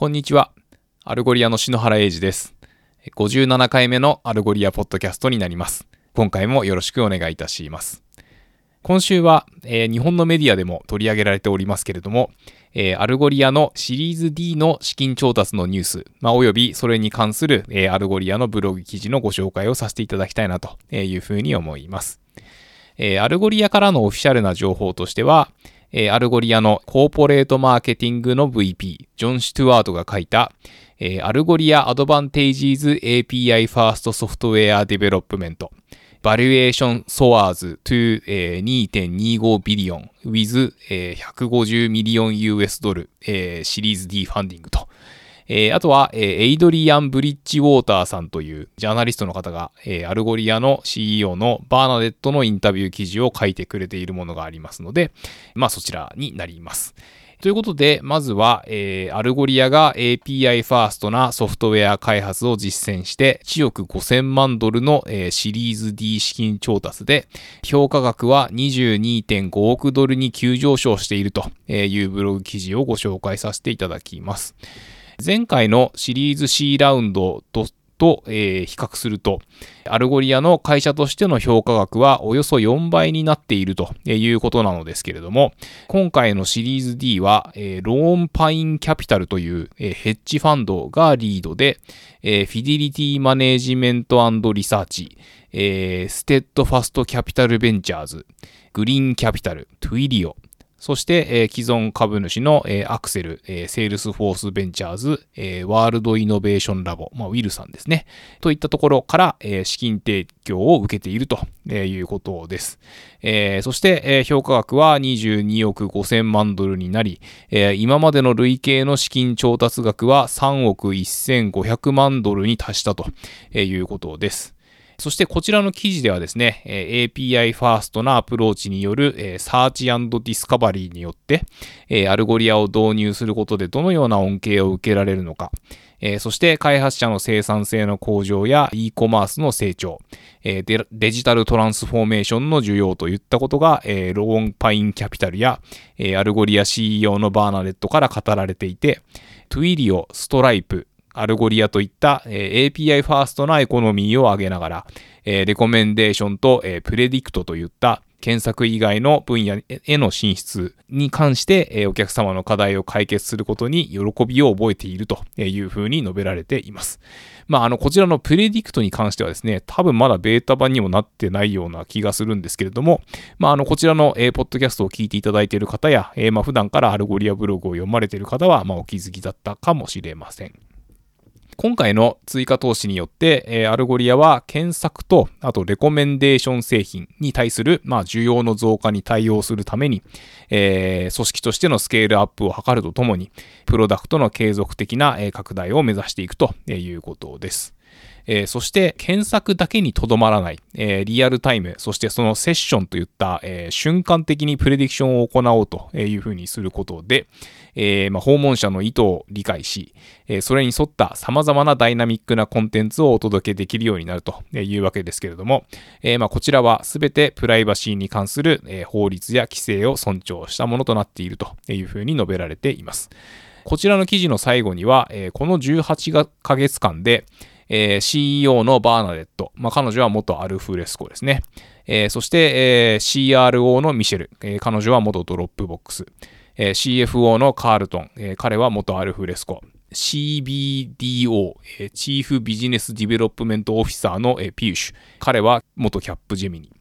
こんにちは。 Algolia の篠原英二です。57回目の Algolia ポッドキャストになります。今回もよろしくお願いいたします。今週は、えー、日本のメディアでも取り上げられておりますけれども、えー、 Algolia のシリーズ D の資金調達のニュース、まあ、およびそれに関する、えー、 Algolia のブログ記事のご紹介をさせていただきたいなというふうに思います。えー、 Algolia からのオフィシャルな情報としては、えー、アルゴリアのコーポレートマーケティングの VP、ジョン・シュトゥワードが書いた、えー、 Algolia advantages API first software development、valuation soars to、えー、2.25 billion with、えー、150 million US ドル、えー、 Series D funding と、えー、あとは、えー、エイドリアン・ブリッジウォーターさんというジャーナリストの方が、えー、アルゴリアの CEO のバーナデットのインタビュー記事を書いてくれているものがありますので、まあそちらになります。ということで、まずは、えー、アルゴリアが API ファーストなソフトウェア開発を実践して、1億5000万ドルの、えー、シリーズ D 資金調達で、評価額は22.5億ドルに急上昇しているというブログ記事をご紹介させていただきます。前回のシリーズ C ラウンドとと、えー、比較すると、アルゴリアの会社としての評価額はおよそ4倍になっているということなのですけれども、今回のシリーズ D は、えー、ローンパインキャピタルという、えー、ヘッジファンドがリードで、え、フィデリティマネージメントリサーチ、え、ステッドファストキャピタルベンチャーズ、グリーンキャピタル、トゥイリオ、そして、えー、既存株主の、えー、アクセル、えー、セールスフォースベンチャーズ、えー、ワールドイノベーションラボ、まあ、ウィルさんですね。といったところから、えー、資金提供を受けているということです。えー、そして、えー、評価額は22億5000万ドルになり、えー、今までの累計の資金調達額は3億1500万ドルに達したということです。そしてこちらの記事ではですね、API ファーストなアプローチによるサーチディスカバリーによって、アルゴリアを導入することでどのような恩恵を受けられるのか、そして開発者の生産性の向上や e コマースの成長、デジタルトランスフォーメーションの需要といったことが、ローンパインキャピタルや、アルゴリア CEO のバーナデットから語られていて、トゥイリオ、ストライプ、アルゴリアといった、え API ファーストなエコノミーを上げながら、えレコメンデーションと、え predict といった検索以外の分野への進出に関して、えお客様の課題を解決することに喜びを覚えているというふうに述べられています。まあ、あの、こちらの predict に関してはですね、多分まだベータ版にもなってないような気がするんですけれども、まあ、あの、こちらの、えー、ポッドキャストを聞いていただいている方や、えー、まあ、普段からアルゴリアブログを読まれている方は、まあ、お気づきだったかもしれません。今回の追加投資によって、え、アルゴリアは検索と、あとレコメンデーション製品に対する、まあ、需要の増加に対応するために、えー、組織としてのスケールアップを図るとともに、プロダクトの継続的な拡大を目指していくということです。えー、そして検索だけにとどまらない、えー、リアルタイム、そしてそのセッションといった、えー、瞬間的にプレディクションを行おうというふうにすることで、えまあ、訪問者の意図を理解し、えそれに沿った様々なダイナミックなコンテンツをお届けできるようになるというわけですけれども、えまあ、こちらは全てプライバシーに関する、え法律や規制を尊重したものとなっているというふうに述べられています。こちらの記事の最後には、えこの18ヶ月間で、えー、CEO のバーナデット。まあ、彼女は元アルフレスコですね。えー、そして、えー、CRO のミシェル。えー、彼女は元ドロップボックス。えー、CFO のカールトン。えー、彼は元アルフレスコ。CBDO、えー、 Chief Business Development Officer の、えー、ピューシュ。彼は元キャップジェミニ。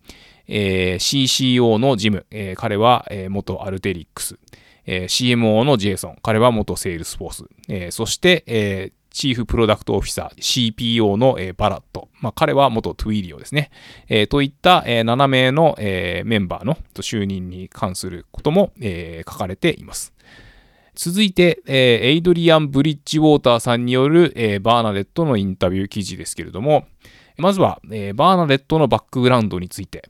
えー、CCO のジム。えー、彼は、えー、元アルテリックス。えー、CMO のジェイソン。彼は元セールスフォース。えー、そして、えー、 Chief Product Officer CPO の、えー、バラット。まあ、彼は元トゥイリオですね。えー、といった、えー、7名の、えー、メンバーの就任に関することも、えー、書かれています。続いて、えー、エイドリアン・ブリッジウォーターさんによる、えー、バーナデットのインタビュー記事ですけれども、まずは、えー、バーナデットのバックグラウンドについて、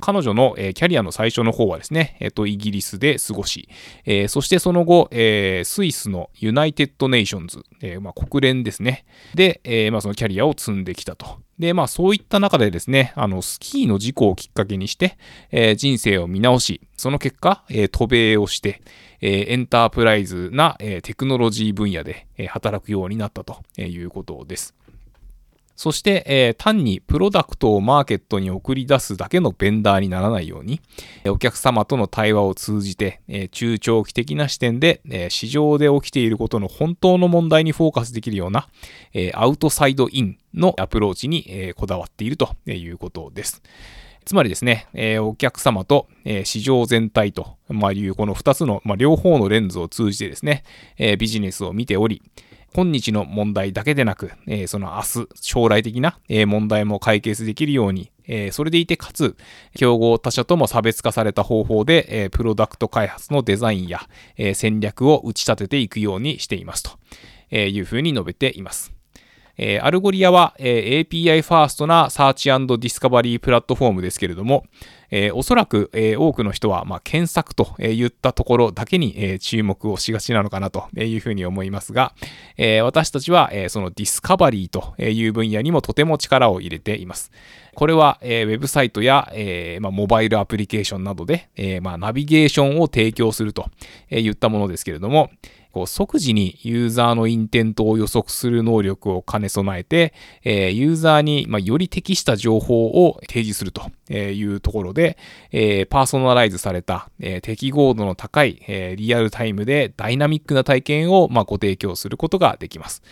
彼女の、えー、キャリアの最初の方はですね、えっ、ー、と、イギリスで過ごし、えー、そしてその後、えー、スイスの United Nations、えーまあ、国連ですね。で、えーまあ、そのキャリアを積んできたと。で、まあそういった中でですね、あの、スキーの事故をきっかけにして、えー、人生を見直し、その結果、えー、渡米をして、えー、エンタープライズな、えー、テクノロジー分野で、えー、働くようになったということです。そして、えー、単にプロダクトをマーケットに送り出すだけのベンダーにならないように、お客様との対話を通じて、えー、中長期的な視点で、えー、市場で起きていることの本当の問題にフォーカスできるような、えアウトサイドインのアプローチに、えこだわっているということです。つまりですね、え、お客様と、え、市場全体と、ま、いうこの2つの、ま、両方のレンズを通じてですね、え、ビジネスを見ており、今日の問題だけでなく、えー、その明日、将来的な、えー、問題も解決できるように、えー、それでいてかつ、競合他社とも差別化された方法で、えプロダクト開発のデザインや、え戦略を打ち立てていくようにしていますとえいうふうに述べています。えー、アルゴリアは、えー、API ファーストなサーチディスカバリープラットフォームですけれども、えー、おそらく、えー、多くの人は、まあ、検索と言ったところだけに、えー、注目をしがちなのかなというふうに思いますが、えー、私たちは、えー、そのディスカバリーという分野にもとても力を入れています。これは、えー、ウェブサイトや、えーまあ、モバイルアプリケーションなどで、えーまあ、ナビゲーションを提供するといったものですけれども、こう即時にユーザーの intent を予測する能力を兼ね備えて、え、ユーザーに、ま、より適した情報を提示するというところで、え、パーソナライズされた、え、適合度の高い、え、リアルタイムでダイナミックな体験を、ま、ご提供することができます。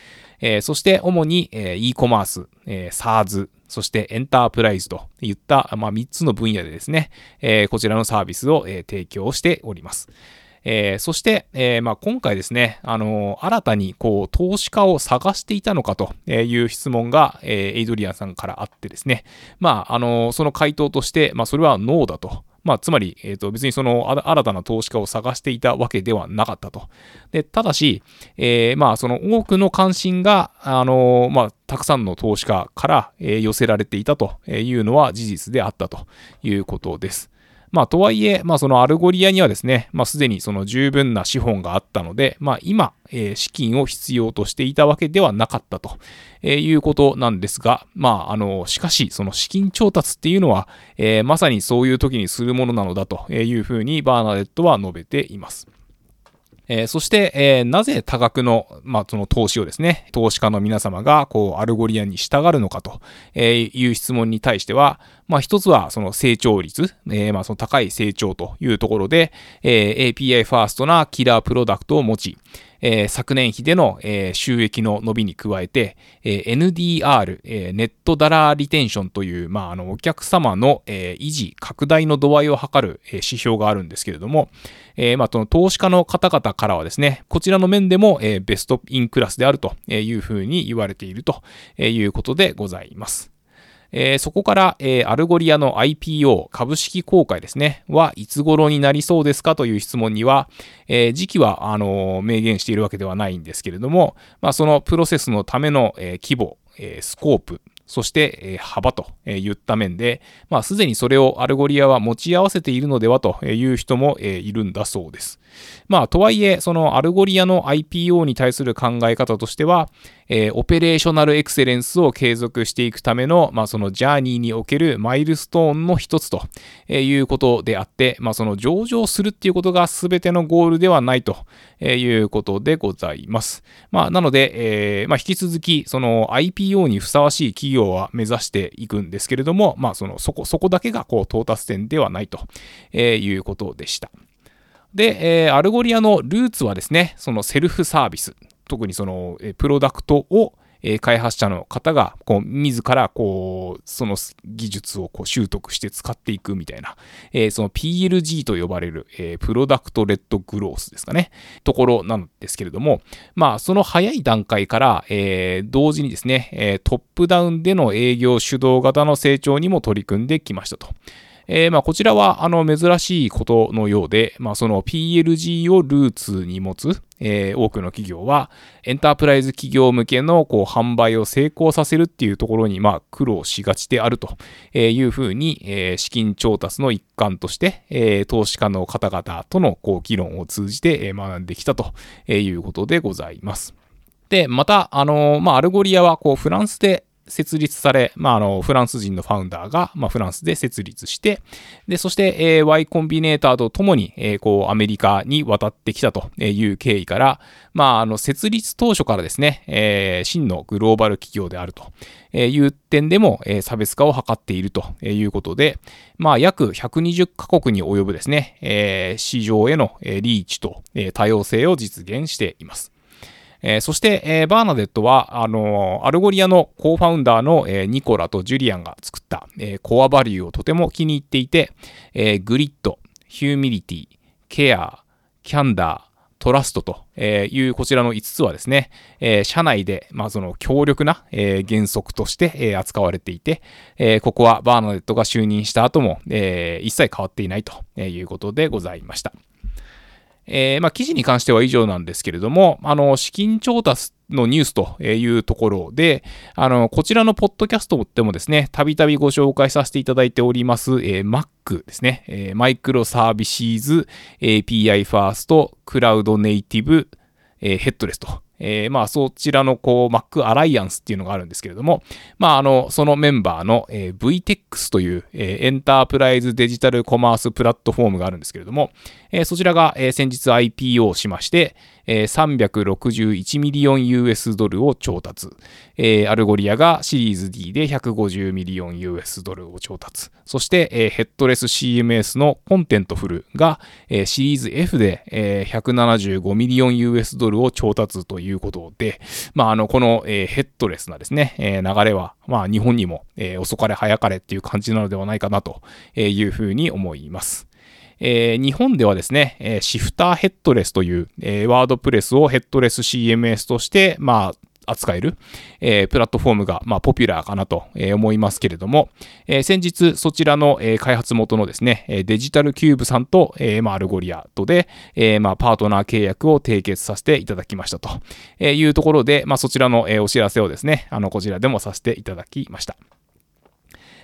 え、そして主に、え、e コマース、えー、SARS、そしてエンタープライズといった、ま、3つの分野でですね、え、こちらのサービスを、え、提供しております。えー、そして、えー、まあ、今回ですね、あのー、新たにこう投資家を探していたのかという質問が、えエイドリアンさんからあってですね、まあ、あのその回答として、まあ、それはノーだと。まあ、つまり、え、ー、と、別にその、新たな投資家を探していたわけではなかったと。で、ただし、えー、まあ、その多くの関心が、あの、まあ、たくさんの投資家から、えー、寄せられていたというのは事実であったということです。まあ、とはいえ、まあ、そのアルゴリアにはですね、まあ、すでにその十分な資本があったので、まあ、今、えー、資金を必要としていたわけではなかったと、えー、いうことなんですが、まあ、あの、しかし、その資金調達っていうのは、えー、まさにそういう時にするものなのだというふうにバーナデットは述べています。えー、そして、えー、なぜ多額の、まあ、その投資をですね、投資家の皆様が、こう、アルゴリアに従うのかという質問に対しては、まあ、一つは、その成長率、えー、まあ、その高い成長というところで、え API ファーストなキラープロダクトを持ち、えー、昨年比での、えー、収益の伸びに加えて、えー、NDR、えー、 net dollar retention という、まあ、あの、お客様の、えー、維持、拡大の度合いを測る、えー、指標があるんですけれども、えー、まあ、その投資家の方々からはですね、こちらの面でも、えー、 best in class であるというふうに言われているということでございます。えー、そこから、えー、アルゴリアの IPO 株式公開ですね、はい、いつ頃になりそうですかという質問には、えー、時期は、あの明言しているわけではないんですけれども、まあ、そのプロセスのための、え規模、えスコープ、そして、え幅といった面で、まあ、すでにそれをアルゴリアは持ち合わせているのではという人も、えいるんだそうです。まあ、とはいえ、そのアルゴリアの IPO に対する考え方としては、えー、 operational excellence を継続していくための、まあ、その journey におけるマイルストーンの一つということであって、まあ、その上場するっていうことが全てのゴールではないということでございます。まあ、なので、えー、まあ、引き続き、その IPO にふさわしい企業は目指していくんですけれども、まあ、その、そこ、そこだけがこう到達点ではないということでした。で、えー、アルゴリアのルーツはですね、そのセルフサービス、特にその、えプロダクトをえ開発者の方が、こう、自ら、こう、その技術をこう習得して使っていくみたいな、えー、その PLG と呼ばれる、えー、 product led growth ですかね、ところなんですけれども、まあ、その早い段階から、えー、同時にですね、えトップダウンでの営業主導型の成長にも取り組んできましたと。えー、まあ、こちらは、あの、珍しいことのようで、まあ、その PLG をルーツに持つ、えー、多くの企業は、エンタープライズ企業向けの、こう、販売を成功させるっていうところに、まあ、苦労しがちであるというふうに、えー、資金調達の一環として、え、投資家の方々との、こう、議論を通じて、学んできたということでございます。で、また、あのまあ、アルゴリアは、こう、フランスで、設立され、まあ、あの、フランス人の founder が、まあ、フランスで設立して、で、そして、えー、Y コンビネーターと共に、えー、こう、アメリカに渡ってきたという経緯から、まあ、あの、設立当初からですね、えー、真のグローバル企業であるという点でも、えー、差別化を図っているということで、まあ、約120カ国に及ぶですね、えー、市場へのリーチと多様性を実現しています。えー、そして、えー、バーナデットは、あのー、アルゴリアの co-founder の、え、ニコラとジュリアンが作った、え、 core value をとても気に入っていて、え、 grit、humility、care、candor、trust というこちらの5つはですね、社内で、まあ、その強力な、原則として、扱われていて、ここはバーナデットが就任した後も、一切変わっていないということでございました。えー、まあ、記事に関しては以上なんですけれども、あの、資金調達のニュースというところで、あの、こちらのポッドキャストでもですね、たびたびご紹介させていただいております、えー、 MACH ですね、えー、 microservices API ファーストクラウドネイティブ、え、ヘッドレスと。えー、まあそちらのこう Mac アライアンスっていうのがあるんですけれども、まああの、そのメンバーの、えー、VTEX という、えー、 enterprise digital commerce platform があるんですけれども、えー、そちらが、えー、先日 IPO しまして、えー、361ミリオン US ドルを調達、アルゴリアがシリーズ D で150ミリオン US ドルを調達、そして、 headless CMS のコンテントフルが、シリーズ F で、えー、175ミリオン US ドルを調達ということで、まあ、あの、この、 headless なですね、流れは、まあ、日本にも、遅かれ早かれっていう感じなのではないかなというふうに思います。えー、日本ではですね、えー、シフターヘッドレスという、えー、ワードプレスをヘッドレス CMS として、まあ、扱える、えー、プラットフォームが、まあ、ポピュラーかなと、えー、思いますけれども、えー、先日そちらの、えー、開発元のですね、デジタルキューブさんと、えーまあ、アルゴリアとで、えーまあ、パートナー契約を締結させていただきましたというところで、まあ、そちらの、えー、お知らせをですね、あの、こちらでもさせていただきました。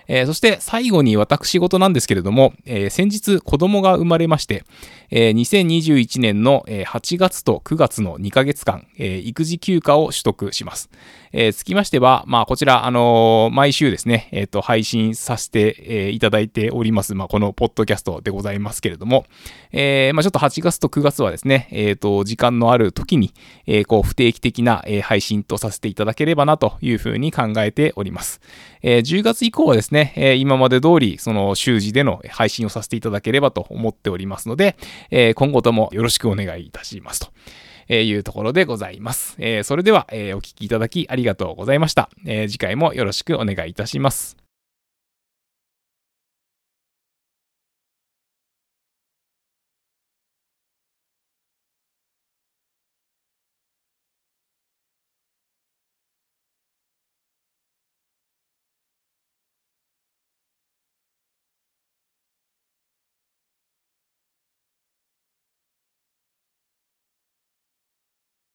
えー、そして最後に私事なんですけれども、えー、先日子供が生まれまして、えー、2021年の8月と9月の2ヶ月間、え、育児休暇を取得します。えー、つきましては、まあ、こちら、あのー、毎週ですね、えっ、ー、と、配信させて、えー、いただいております、まあ、このポッドキャストでございますけれども、えー、まあ、ちょっと8月と9月はですね、えっ、と、時間のある時に、え、こう、不定期的な、え、配信とさせていただければなというふうに考えております。え、10月以降はですね、え、今まで通り、その、週次での配信をさせていただければと思っておりますので、え、今後ともよろしくお願いいたしますと。えいうところでございます。えそれでは、えお聴きいただきありがとうございました。え次回もよろしくお願いいたします。